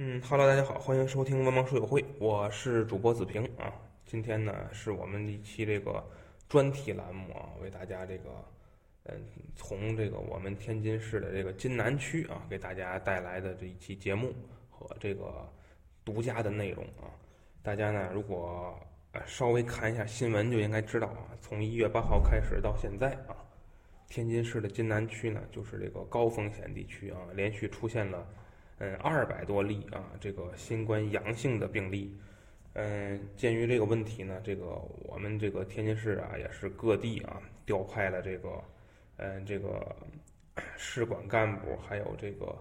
嗯哈喽，大家好，欢迎收听文盲书友会，我是主播子平啊。今天呢是我们一期这个专题栏目啊，为大家这个嗯从这个我们天津市的这个津南区啊，给大家带来的这一期节目和这个独家的内容啊。大家呢如果稍微看一下新闻，就应该知道啊，从一月八号开始到现在啊，天津市的津南区呢就是这个高风险地区啊，连续出现了。嗯，二百多例啊，这个新冠阳性的病例。嗯，鉴于这个问题呢，这个我们这个天津市啊，也是各地啊调派了这个，嗯，这个市管干部，还有这个，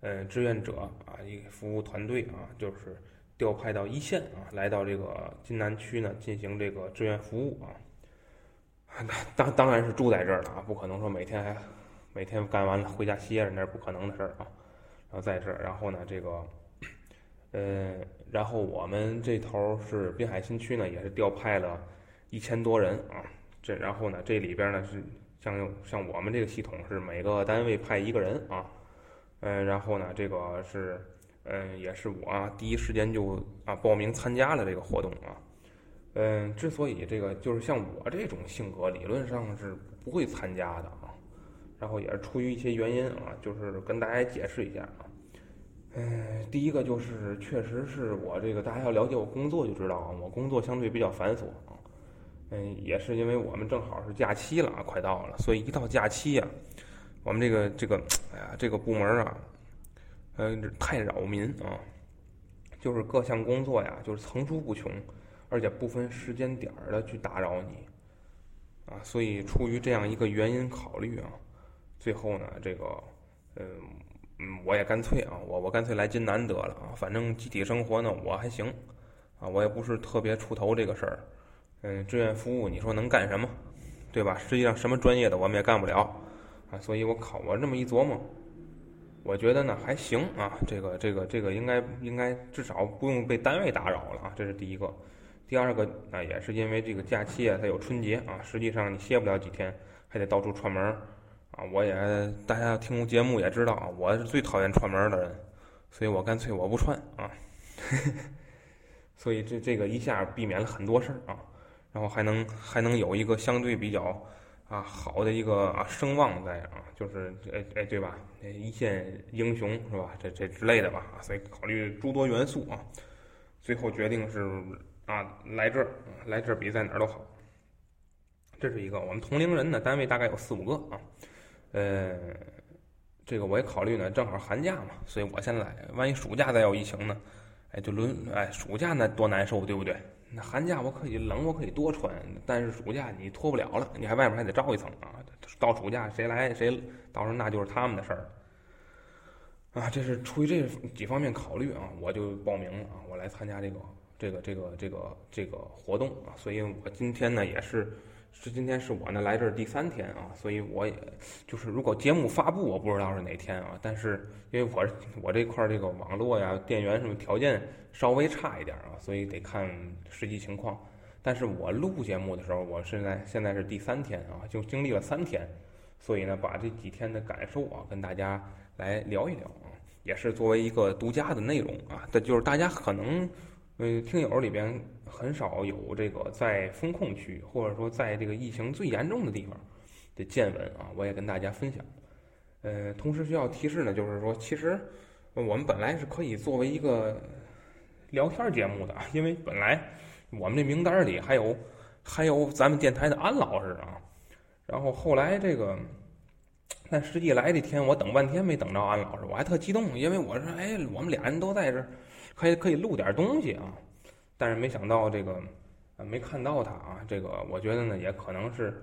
嗯，志愿者啊，一服务团队啊，就是调派到一线啊，来到这个津南区呢，进行这个志愿服务啊。当当然是住在这儿了啊，不可能说每天还每天干完了回家歇着，那是不可能的事儿啊。然后在这儿，然后呢，这个，呃，然后我们这头是滨海新区呢，也是调派了一千多人啊。这然后呢，这里边呢是像像我们这个系统是每个单位派一个人啊。嗯，然后呢，这个是嗯，也是我第一时间就啊报名参加了这个活动啊。嗯，之所以这个就是像我这种性格，理论上是不会参加的啊。然后也是出于一些原因啊，就是跟大家解释一下啊。嗯，第一个就是确实是我这个大家要了解我工作就知道啊，我工作相对比较繁琐啊。嗯，也是因为我们正好是假期了啊，快到了，所以一到假期呀，我们这个这个哎呀这个部门啊，呃太扰民啊，就是各项工作呀就是层出不穷，而且不分时间点儿的去打扰你啊，所以出于这样一个原因考虑啊。最后呢，这个，嗯嗯，我也干脆啊，我我干脆来津南得了啊，反正集体生活呢我还行，啊，我也不是特别出头这个事儿，嗯，志愿服务你说能干什么，对吧？实际上什么专业的我们也干不了，啊，所以我考我这么一琢磨，我觉得呢还行啊，这个这个这个应该应该至少不用被单位打扰了啊，这是第一个，第二个啊也是因为这个假期啊它有春节啊，实际上你歇不了几天，还得到处串门。啊，我也大家听节目也知道啊，我是最讨厌串门的人，所以我干脆我不串啊，所以这这个一下避免了很多事儿啊，然后还能还能有一个相对比较啊好的一个声望在啊，就是哎哎对吧？一线英雄是吧？这这之类的吧，所以考虑诸多元素啊，最后决定是啊来这儿，来这儿比在哪儿都好，这是一个。我们同龄人呢，单位大概有四五个啊。呃，这个我也考虑呢，正好寒假嘛，所以我先来。万一暑假再有疫情呢？哎，就轮哎，暑假那多难受，对不对？那寒假我可以冷，我可以多穿，但是暑假你脱不了了，你还外面还得罩一层啊。到暑假谁来谁，到时候那就是他们的事儿啊。这是出于这几方面考虑啊，我就报名了啊，我来参加这个这个这个这个这个活动啊。所以我今天呢也是。是今天是我呢来这儿第三天啊，所以我也就是如果节目发布，我不知道是哪天啊。但是因为我 我这块儿这个网络呀、电源什么条件稍微差一点啊，所以得看实际情况。但是我录节目的时候，我现在现在是第三天啊，就经历了三天，所以呢，把这几天的感受啊跟大家来聊一聊啊，也是作为一个独家的内容啊。这就是大家可能嗯听友里边。很少有这个在风控区，或者说在这个疫情最严重的地方的见闻啊，我也跟大家分享。呃，同时需要提示呢，就是说，其实我们本来是可以作为一个聊天节目的，因为本来我们这名单里还有还有咱们电台的安老师啊。然后后来这个，但实际来这天，我等半天没等着安老师，我还特激动，因为我说，哎，我们俩人都在这，可以可以录点东西啊。但是没想到这个，呃，没看到他啊。这个我觉得呢，也可能是，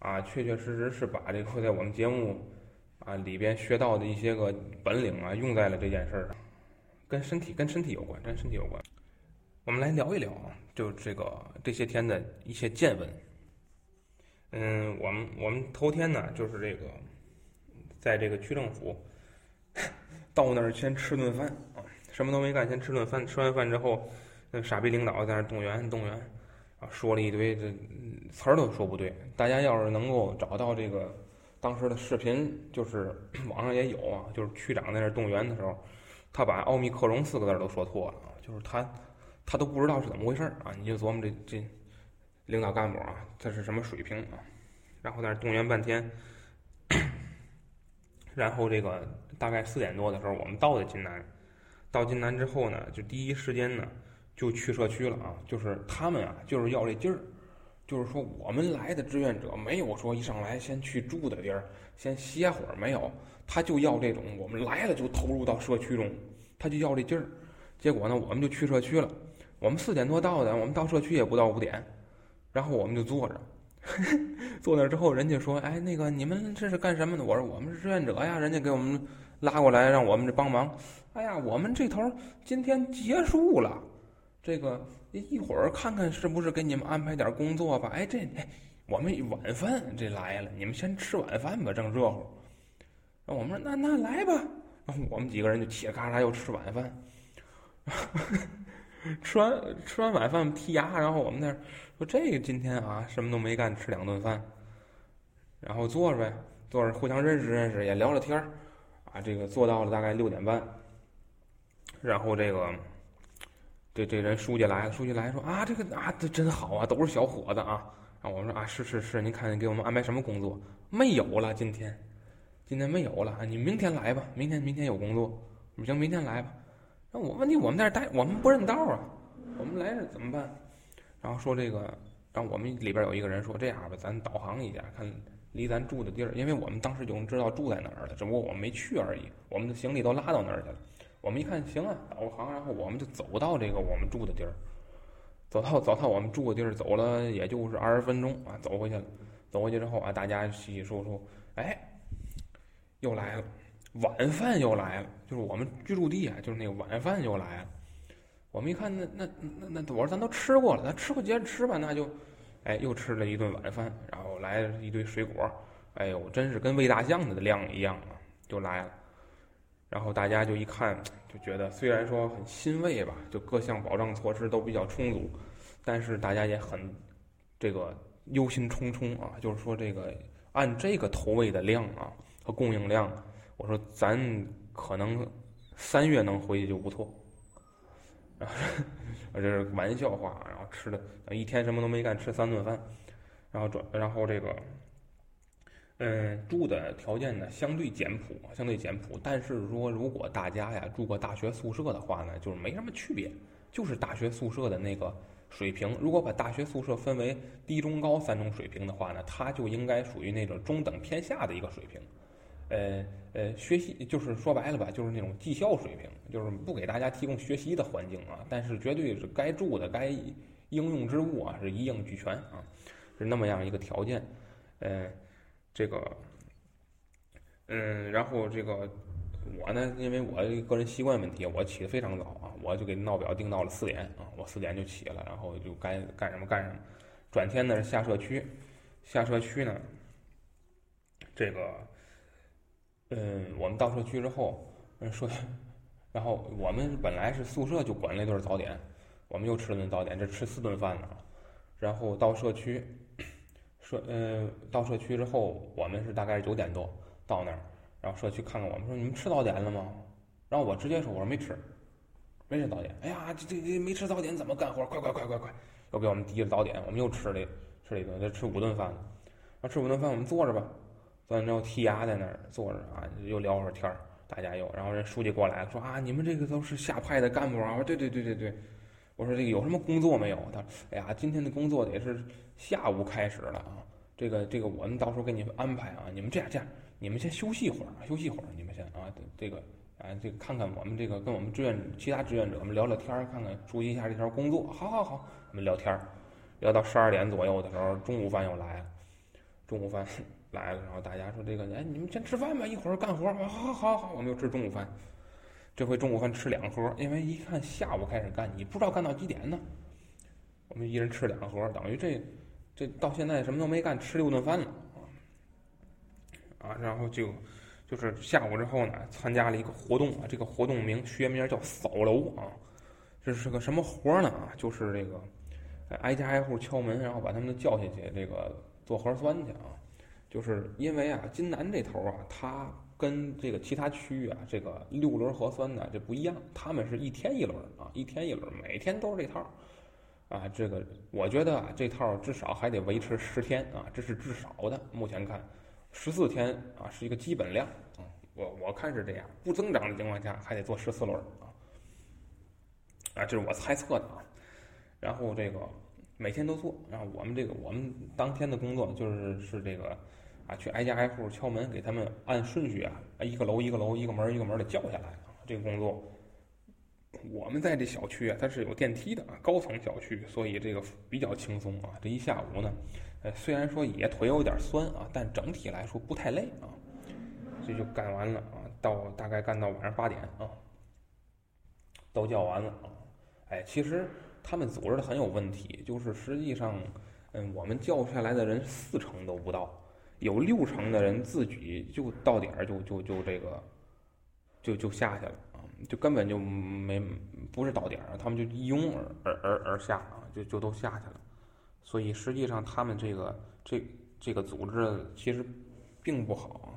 啊，确确实实是把这个在我们节目啊里边学到的一些个本领啊，用在了这件事儿上，跟身体跟身体有关，跟身体有关。我们来聊一聊啊，就这个这些天的一些见闻。嗯，我们我们头天呢，就是这个，在这个区政府 到那儿先吃顿饭啊，什么都没干，先吃顿饭。吃完饭之后。那傻逼领导在那动员动员，啊，说了一堆这词儿都说不对。大家要是能够找到这个当时的视频，就是 网上也有啊，就是区长在那动员的时候，他把奥密克戎四个字都说错了，就是他他都不知道是怎么回事啊！你就琢磨这这领导干部啊，他是什么水平啊？然后在那动员半天，然后这个大概四点多的时候，我们到的津南。到津南之后呢，就第一时间呢就去社区了啊！就是他们啊，就是要这劲儿，就是说我们来的志愿者没有说一上来先去住的地儿先歇会儿，没有，他就要这种我们来了就投入到社区中，他就要这劲儿。结果呢，我们就去社区了。我们四点多到的，我们到社区也不到五点，然后我们就坐着，坐那之后，人家说：“哎，那个你们这是干什么的？”我说：“我们是志愿者呀，人家给我们拉过来让我们这帮忙。”哎呀，我们这头今天结束了，这个一会儿看看是不是给你们安排点工作吧。哎，这哎，我们晚饭这来了，你们先吃晚饭吧，正热乎。那我们说那那来吧，然后我们几个人就嘁哩咔嚓又吃晚饭。吃完吃完晚饭剔牙，然后我们那儿说这个今天啊什么都没干，吃两顿饭，然后坐着呗，坐着互相认识认识，也聊聊天儿啊。这个做到了大概六点半。然后这个，这这人书记来了，书记来说啊，这个啊，这真好啊，都是小伙子啊。然后我说啊，是是是，您看给我们安排什么工作？没有了，今天，今天没有了啊，你明天来吧，明天明天有工作，行，明天来吧。那我问题，我们在这待，我们不认道啊，我们来这怎么办？然后说这个，然后我们里边有一个人说，这样吧，咱导航一下，看离咱住的地儿，因为我们当时就知道住在哪儿了，只不过我们没去而已，我们的行李都拉到那儿去了。我们一看行啊，导航，然后我们就走到这个我们住的地儿，走到走到我们住的地儿，走了也就是二十分钟啊，走回去了。走回去之后啊，大家洗洗漱漱，哎，又来了，晚饭又来了，就是我们居住地啊，就是那个晚饭又来了。我们一看，那那那那，我说咱都吃过了，咱吃过接着吃吧，那就，哎，又吃了一顿晚饭，然后来了一堆水果，哎呦，真是跟喂大象的量一样啊，就来了。然后大家就一看，就觉得虽然说很欣慰吧，就各项保障措施都比较充足，但是大家也很这个忧心忡忡啊。就是说这个按这个投喂的量啊和供应量，我说咱可能三月能回去就不错。然 后这是玩笑话，然后吃的一天什么都没干，吃三顿饭，然后转然后这个。嗯，住的条件呢相对简朴，相对简朴。但是说如果大家呀住过大学宿舍的话呢，就是没什么区别，就是大学宿舍的那个水平。如果把大学宿舍分为低、中、高三种水平的话呢，它就应该属于那种中等偏下的一个水平。呃呃，学习就是说白了吧，就是那种技校水平，就是不给大家提供学习的环境啊，但是绝对是该住的、该应用之物啊是一应俱全啊，是那么样一个条件，嗯。这个，嗯，然后这个我呢，因为我个人习惯问题，我起的非常早啊，我就给闹表定到了四点啊，我四点就起了，然后就该干什么干什么。转天呢下社区，下社区呢，这个，嗯，我们到社区之后，嗯说，然后我们本来是宿舍就管那顿早点，我们又吃了顿早点，这吃四顿饭呢，然后到社区。社嗯，到社区之后，我们是大概是九点多到那儿，然后社区看看我们说你们吃早点了吗？然后我直接说我说没吃，没吃早点。哎呀，这这这没吃早点怎么干活？快快快快快，又给我们递了早点，我们又吃了吃了一顿，这吃五顿饭。然后吃五顿饭，我们坐着吧，坐完之后剔牙在那儿坐着啊，又聊会儿天儿，大家又，然后人书记过来了，说啊，你们这个都是下派的干部啊。对对对对对。我说这个有什么工作没有？他说：“哎呀，今天的工作得是下午开始了啊。这个这个，我们到时候给你们安排啊。你们这样这样，你们先休息一会儿，休息一会儿。你们先啊，这个啊，这个看看我们这个跟我们志愿其他志愿者们聊聊天儿，看看熟悉一下这条工作。好好好，我们聊天儿，聊到十二点左右的时候，中午饭又来了。中午饭来了，然后大家说这个，哎，你们先吃饭吧，一会儿干活。好好好好，我们又吃中午饭。”这回中午饭吃两盒，因为一看下午开始干，你不知道干到几点呢。我们一人吃两盒，等于这这到现在什么都没干，吃六顿饭了啊！然后就就是下午之后呢，参加了一个活动啊，这个活动名学名叫扫楼啊，这是个什么活呢啊？就是这个挨家挨户敲门，然后把他们都叫下去，这个做核酸去啊。就是因为啊，金南这头啊，他跟这个其他区域啊，这个六轮核酸呢这不一样，他们是一天一轮啊，一天一轮，每天都是这套，啊，这个我觉得啊，这套至少还得维持十天啊，这是至少的。目前看，十四天啊是一个基本量啊，我我看是这样，不增长的情况下还得做十四轮啊，啊，这是我猜测的啊。然后这个每天都做，然后我们这个我们当天的工作就是是这个。啊，去挨家挨户敲门，给他们按顺序啊，一个楼一个楼，一个门一个门的叫下来啊。这个工作，我们在这小区啊，它是有电梯的啊，高层小区，所以这个比较轻松啊。这一下午呢，呃，虽然说也腿有点酸啊，但整体来说不太累啊。这就干完了啊，到大概干到晚上八点啊，都叫完了啊。哎，其实他们组织的很有问题，就是实际上，嗯，我们叫下来的人四成都不到。有六成的人自己就到点儿就就就这个，就就下去了啊，就根本就没不是到点儿，他们就一拥而而而而下啊，就就都下去了。所以实际上他们这个这这个组织其实并不好啊。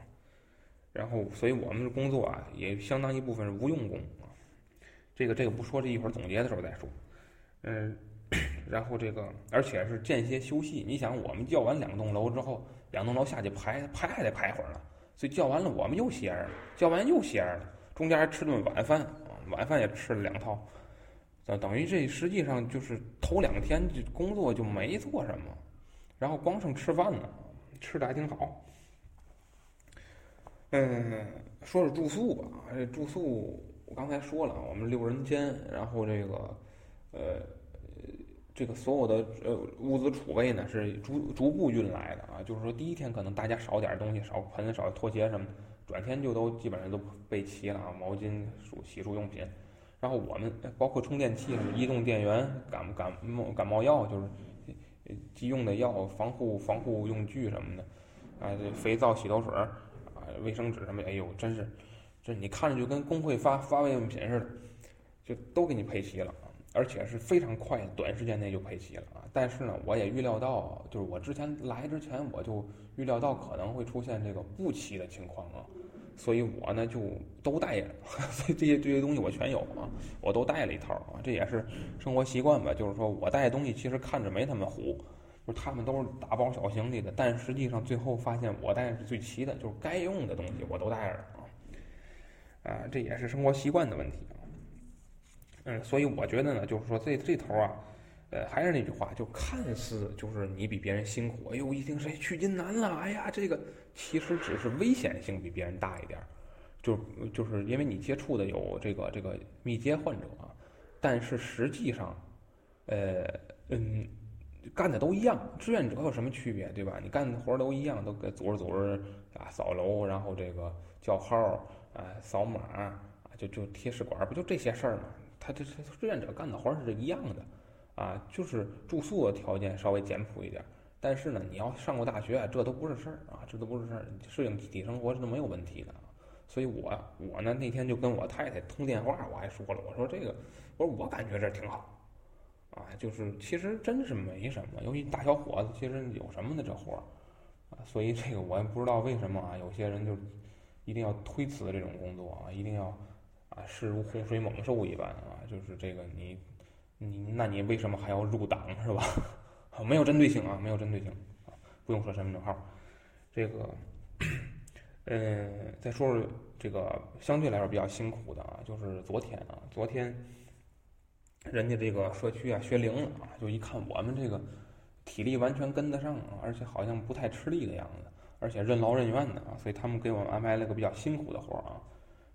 然后，所以我们的工作啊也相当一部分是无用功啊。这个这个不说，这一会儿总结的时候再说。嗯，然后这个而且是间歇休息。你想，我们叫完两栋楼之后。两栋楼下去排排还得排会儿呢，所以叫完了我们又歇着了，叫完又歇着了，中间还吃顿晚饭，晚饭也吃了两套，等等于这实际上就是头两天就工作就没做什么，然后光剩吃饭了，吃的还挺好。嗯，说说住宿吧，这住宿我刚才说了，我们六人间，然后这个呃。这个所有的呃物资储备呢是逐逐步运来的啊，就是说第一天可能大家少点东西，少盆少拖鞋什么的，转天就都基本上都备齐了啊，毛巾、漱洗漱用品，然后我们包括充电器、移动电源、感感冒感冒药，就是急用的药、防护防护用具什么的，啊，这肥皂、洗头水啊、卫生纸什么，哎呦，真是，这你看着就跟工会发发卫生品似的，就都给你配齐了啊。而且是非常快，短时间内就配齐了啊！但是呢，我也预料到，就是我之前来之前，我就预料到可能会出现这个不齐的情况啊，所以我呢就都带着，所以这些这些东西我全有啊，我都带了一套啊，这也是生活习惯吧。就是说我带的东西其实看着没他们虎，就是他们都是大包小行李的，但实际上最后发现我带的是最齐的，就是该用的东西我都带着啊，啊，这也是生活习惯的问题。嗯，所以我觉得呢，就是说这这头啊，呃，还是那句话，就看似就是你比别人辛苦，哎呦，一听谁去金南了，哎呀，这个其实只是危险性比别人大一点儿，就就是因为你接触的有这个这个密接患者，但是实际上，呃嗯，干的都一样，志愿者有什么区别，对吧？你干的活都一样，都给组织组织啊，扫楼，然后这个叫号啊，扫码啊，就就贴试管，不就这些事儿吗？他这这志愿者干的活儿是一样的，啊，就是住宿的条件稍微简朴一点，但是呢，你要上过大学，这都不是事儿啊，这都不是事儿，适应集体生活是没有问题的。所以我我呢那天就跟我太太通电话，我还说了，我说这个，我说我感觉这挺好，啊，就是其实真是没什么，尤其大小伙子，其实有什么的这活儿，啊，所以这个我也不知道为什么啊，有些人就一定要推辞这种工作啊，一定要。啊，势如洪水猛兽一般啊！就是这个你，你那你为什么还要入党是吧？没有针对性啊，没有针对性啊，不用说身份证号。这个，嗯，再说说这个相对来说比较辛苦的啊，就是昨天啊，昨天人家这个社区啊学龄了啊，就一看我们这个体力完全跟得上啊，而且好像不太吃力的样子，而且任劳任怨的啊，所以他们给我们安排了个比较辛苦的活儿啊。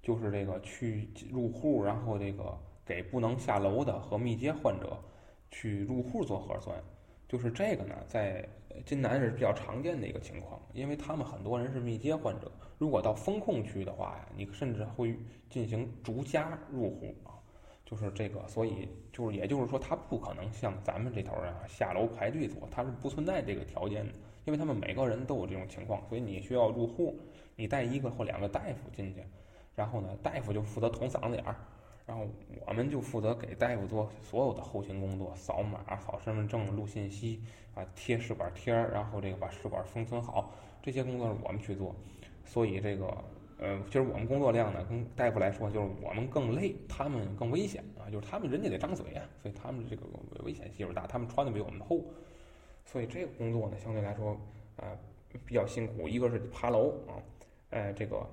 就是这个去入户，然后这个给不能下楼的和密接患者去入户做核酸，就是这个呢，在金南是比较常见的一个情况，因为他们很多人是密接患者，如果到封控区的话呀，你甚至会进行逐家入户啊，就是这个，所以就是也就是说，他不可能像咱们这头啊下楼排队做，他是不存在这个条件的，因为他们每个人都有这种情况，所以你需要入户，你带一个或两个大夫进去。然后呢，大夫就负责捅嗓子眼儿，然后我们就负责给大夫做所有的后勤工作，扫码、扫身份证、录信息啊，贴试管贴儿，然后这个把试管封存好，这些工作是我们去做。所以这个呃，其实我们工作量呢，跟大夫来说，就是我们更累，他们更危险啊，就是他们人家得张嘴啊，所以他们这个危险系数大，他们穿的比我们厚，所以这个工作呢，相对来说呃比较辛苦。一个是爬楼啊，呃，这个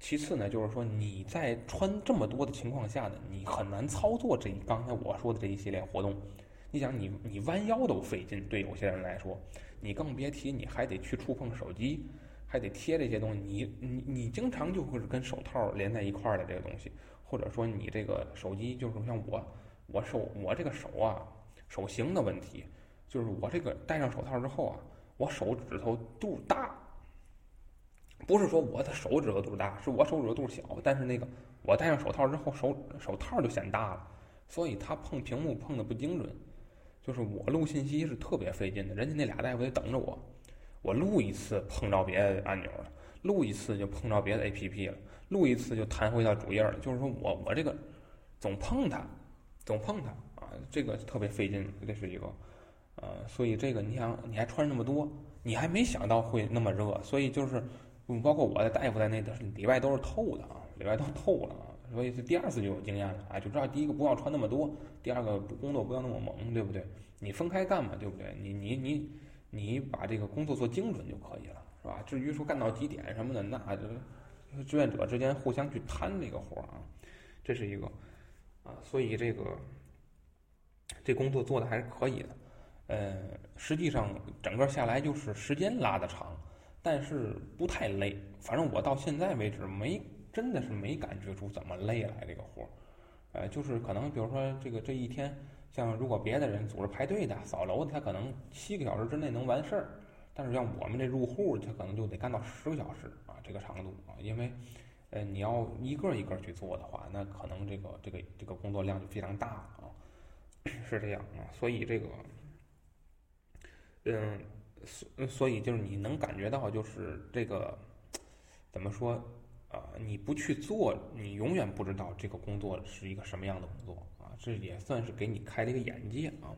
其次呢，就是说你在穿这么多的情况下呢，你很难操作这刚才我说的这一系列活动。你想，你你弯腰都费劲，对有些人来说，你更别提你还得去触碰手机。还得贴这些东西，你你你经常就会是跟手套连在一块儿的这个东西，或者说你这个手机就是像我，我手我这个手啊手型的问题，就是我这个戴上手套之后啊，我手指头肚大，不是说我的手指头肚大，是我手指头肚小，但是那个我戴上手套之后手手套就显大了，所以它碰屏幕碰的不精准，就是我录信息是特别费劲的，人家那俩大夫得等着我。我录一次碰着别的按钮了，录一次就碰着别的 A P P 了，录一次就弹回到主页了。就是说我我这个总碰它，总碰它啊，这个特别费劲，这是一个呃，所以这个你想你还穿那么多，你还没想到会那么热，所以就是嗯包括我的大夫在内的里外都是透的啊，里外都透了啊，所以是第二次就有经验了啊，就知道第一个不要穿那么多，第二个工作不要那么猛，对不对？你分开干嘛，对不对？你你你。你把这个工作做精准就可以了，是吧？至于说干到几点什么的，那就志愿者之间互相去摊这个活儿啊，这是一个啊，所以这个这工作做的还是可以的。呃，实际上整个下来就是时间拉的长，但是不太累。反正我到现在为止没真的是没感觉出怎么累来这个活儿，呃，就是可能比如说这个这一天。像如果别的人组织排队的、扫楼的，他可能七个小时之内能完事儿，但是像我们这入户，他可能就得干到十个小时啊，这个长度啊，因为，呃，你要一个一个去做的话，那可能这个这个这个工作量就非常大了啊，是这样啊，所以这个，嗯，所所以就是你能感觉到，就是这个怎么说啊？你不去做，你永远不知道这个工作是一个什么样的工作啊。这也算是给你开了一个眼界啊，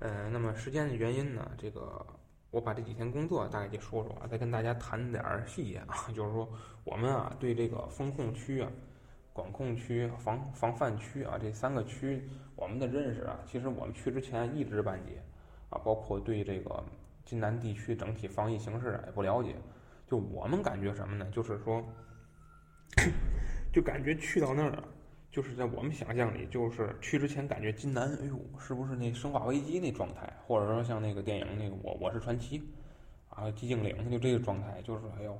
呃，那么时间的原因呢，这个我把这几天工作大概就说说啊，再跟大家谈点儿细节啊，就是说我们啊对这个风控区啊、管控区、防防范区啊这三个区，我们的认识啊，其实我们去之前一知半解啊，包括对这个津南地区整体防疫形势啊也不了解，就我们感觉什么呢？就是说，就感觉去到那儿。就是在我们想象里，就是去之前感觉金南，哎呦，是不是那生化危机那状态？或者说像那个电影那个我我是传奇，啊，寂静岭就这个状态，就是还有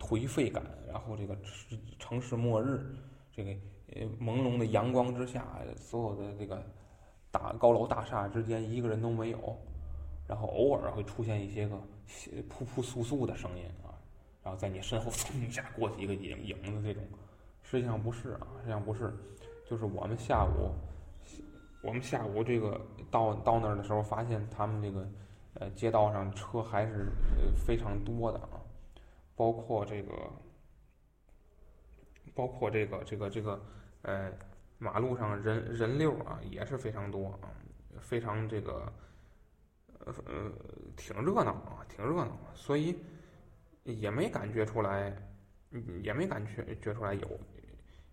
颓废感，然后这个城市末日，这个呃朦胧的阳光之下，所有的这个大高楼大厦之间一个人都没有，然后偶尔会出现一些个噗噗簌簌的声音啊，然后在你身后蹭一下过去一个影影子这种。实际上不是啊，实际上不是，就是我们下午，我们下午这个到到那儿的时候，发现他们这个呃街道上车还是非常多的啊，包括这个，包括这个这个这个呃马路上人人流啊也是非常多啊，非常这个呃挺热闹啊，挺热闹，所以也没感觉出来，也没感觉觉出来有。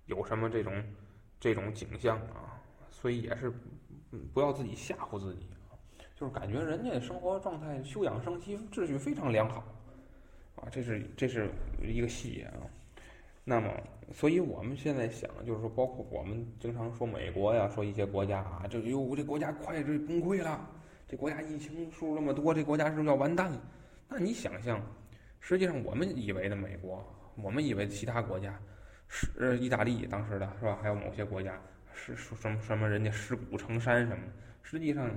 有什么这种这种景象啊？所以也是不要自己吓唬自己啊，就是感觉人家生活状态休养生息，秩序非常良好啊，这是这是一个细节啊。那么，所以我们现在想，就是说，包括我们经常说美国呀，说一些国家啊，这哟，这国家快这崩溃了，这国家疫情数那么多，这国家是不是要完蛋了？那你想象，实际上我们以为的美国，我们以为其他国家。是意大利当时的是吧？还有某些国家是什么什么人家尸骨成山什么。实际上，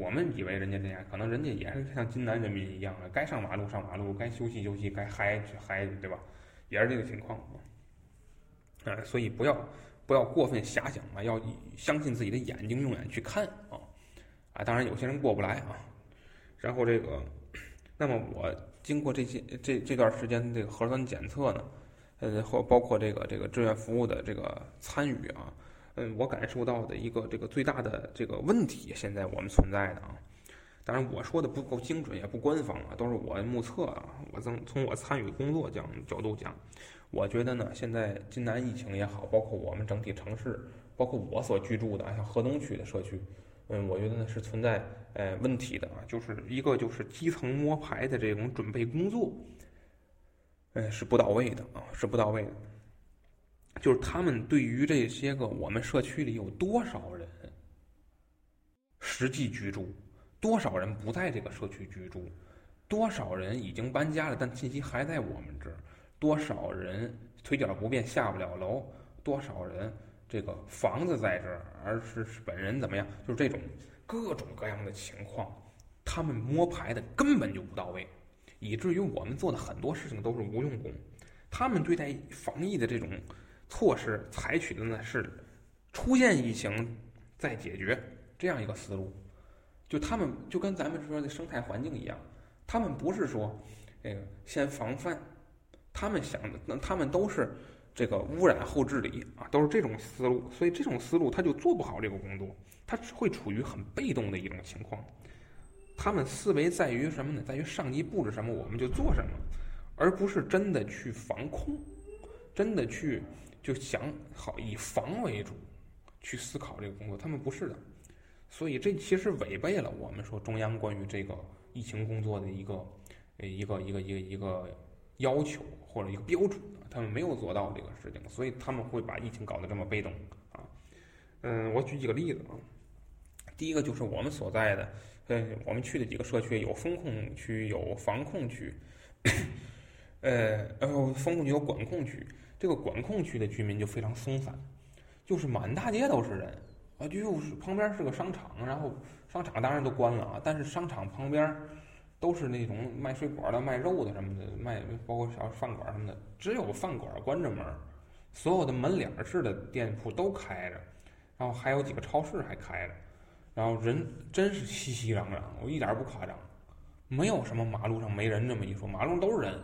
我们以为人家这样，可能人家也是像津南人民一样的，该上马路上马路，该休息休息，该嗨去嗨，对吧？也是这个情况啊。所以不要不要过分遐想啊，要相信自己的眼睛，用眼去看啊啊！当然有些人过不来啊。然后这个，那么我经过这些这这段时间这个核酸检测呢？呃，或包括这个这个志愿服务的这个参与啊，嗯，我感受到的一个这个最大的这个问题，现在我们存在的啊，当然我说的不够精准，也不官方啊，都是我目测啊，我从从我参与工作讲角度讲，我觉得呢，现在津南疫情也好，包括我们整体城市，包括我所居住的像河东区的社区，嗯，我觉得呢是存在呃问题的啊，就是一个就是基层摸排的这种准备工作，嗯，是不到位的啊，是不到位的。就是他们对于这些个我们社区里有多少人实际居住，多少人不在这个社区居住，多少人已经搬家了，但信息还在我们这儿，多少人腿脚不便下不了楼，多少人这个房子在这儿，而是本人怎么样？就是这种各种各样的情况，他们摸排的根本就不到位，以至于我们做的很多事情都是无用功。他们对待防疫的这种。措施采取的呢是出现疫情再解决这样一个思路，就他们就跟咱们说的生态环境一样，他们不是说那个先防范，他们想的那他们都是这个污染后治理啊，都是这种思路，所以这种思路他就做不好这个工作，他会处于很被动的一种情况。他们思维在于什么呢？在于上级布置什么我们就做什么，而不是真的去防控，真的去。就想好以防为主，去思考这个工作，他们不是的，所以这其实违背了我们说中央关于这个疫情工作的一个一个一个一个一个要求或者一个标准，他们没有做到这个事情，所以他们会把疫情搞得这么被动啊。嗯，我举几个例子啊，第一个就是我们所在的，呃，我们去的几个社区有风控区，有防控区，呃，然后风控区有管控区。这个管控区的居民就非常松散，就是满大街都是人啊，就是旁边是个商场，然后商场当然都关了啊，但是商场旁边都是那种卖水果的、卖肉的什么的，卖包括小饭馆什么的，只有饭馆关着门，所有的门脸式的店铺都开着，然后还有几个超市还开着，然后人真是熙熙攘攘，我一点不夸张，没有什么马路上没人这么一说，马路上都是人，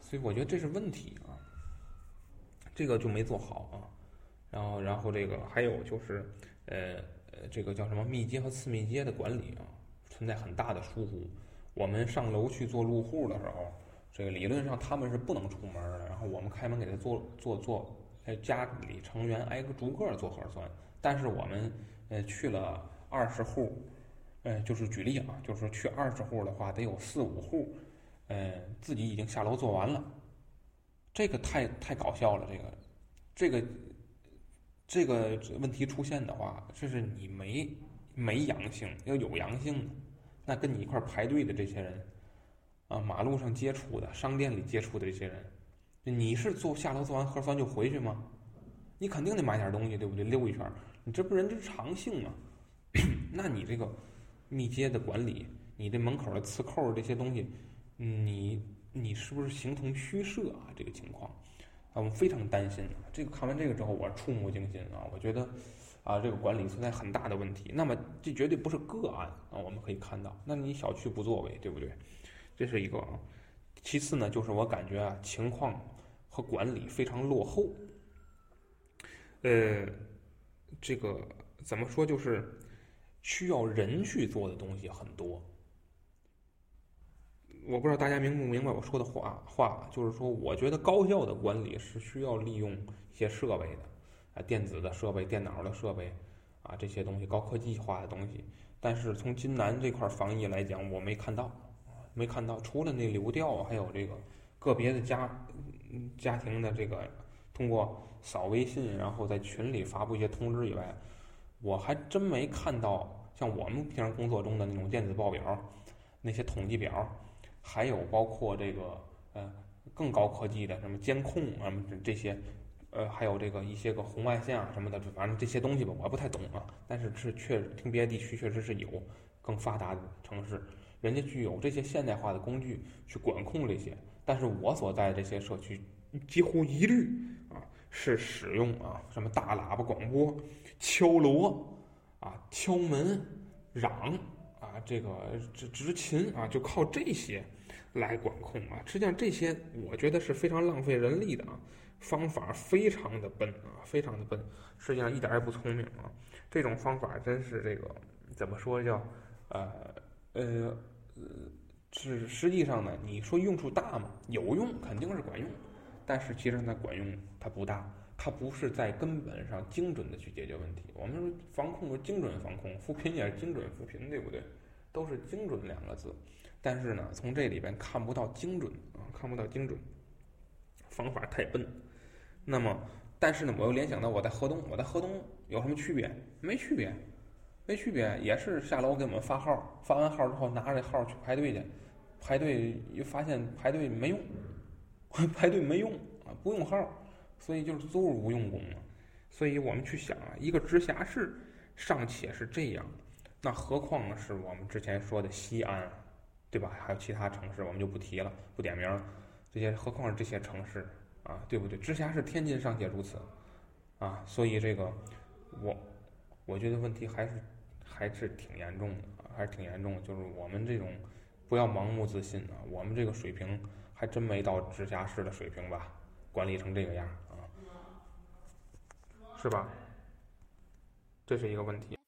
所以我觉得这是问题啊。这个就没做好啊，然后，然后这个还有就是，呃呃，这个叫什么密接和次密接的管理啊，存在很大的疏忽。我们上楼去做入户的时候，这个理论上他们是不能出门的，然后我们开门给他做做做，呃，家里成员挨个逐个做核酸。但是我们呃去了二十户，呃，就是举例啊，就是去二十户的话，得有四五户，呃，自己已经下楼做完了。这个太太搞笑了，这个，这个，这个问题出现的话，就是你没没阳性，要有阳性的，那跟你一块排队的这些人，啊，马路上接触的，商店里接触的这些人，你是做下楼做完核酸就回去吗？你肯定得买点东西，对不对？溜一圈，你这不人之常性吗？那你这个密接的管理，你这门口的磁扣这些东西，你。你是不是形同虚设啊？这个情况，啊，我们非常担心。这个看完这个之后，我触目惊心啊！我觉得，啊，这个管理存在很大的问题。那么，这绝对不是个案啊！我们可以看到，那你小区不作为，对不对？这是一个啊。其次呢，就是我感觉啊，情况和管理非常落后。呃，这个怎么说？就是需要人去做的东西很多。我不知道大家明不明白我说的话话，就是说，我觉得高效的管理是需要利用一些设备的，电子的设备、电脑的设备，啊，这些东西高科技化的东西。但是从金南这块防疫来讲，我没看到，没看到，除了那流调，还有这个个别的家家庭的这个通过扫微信，然后在群里发布一些通知以外，我还真没看到像我们平常工作中的那种电子报表，那些统计表。还有包括这个呃更高科技的什么监控啊这些，呃还有这个一些个红外线啊什么的，反正这些东西吧，我不太懂啊。但是是确听别的地区确实是有更发达的城市，人家具有这些现代化的工具去管控这些。但是我所在的这些社区几乎一律啊是使用啊什么大喇叭广播、敲锣啊敲门、嚷啊这个执执勤啊就靠这些。来管控啊，实际上这些我觉得是非常浪费人力的啊，方法非常的笨啊，非常的笨，实际上一点也不聪明啊。这种方法真是这个怎么说叫呃呃呃，是实际上呢，你说用处大吗？有用，肯定是管用，但是其实它管用它不大，它不是在根本上精准的去解决问题。我们说防控是精准防控，扶贫也是精准扶贫，对不对？都是精准两个字，但是呢，从这里边看不到精准啊，看不到精准，方法太笨。那么，但是呢，我又联想到我在河东，我在河东有什么区别？没区别，没区别，也是下楼给我们发号，发完号之后拿着号去排队去，排队又发现排队没用，排队没用啊，不用号，所以就是都是无用功嘛。所以我们去想啊，一个直辖市尚且是这样，那何况是我们之前说的西安，对吧？还有其他城市，我们就不提了，不点名了。这些何况是这些城市。啊，对不对？直辖市天津尚且如此，啊，所以这个我我觉得问题还是还是挺严重的，还是挺严重的。就是我们这种不要盲目自信啊，我们这个水平还真没到直辖市的水平吧？管理成这个样啊，是吧？这是一个问题。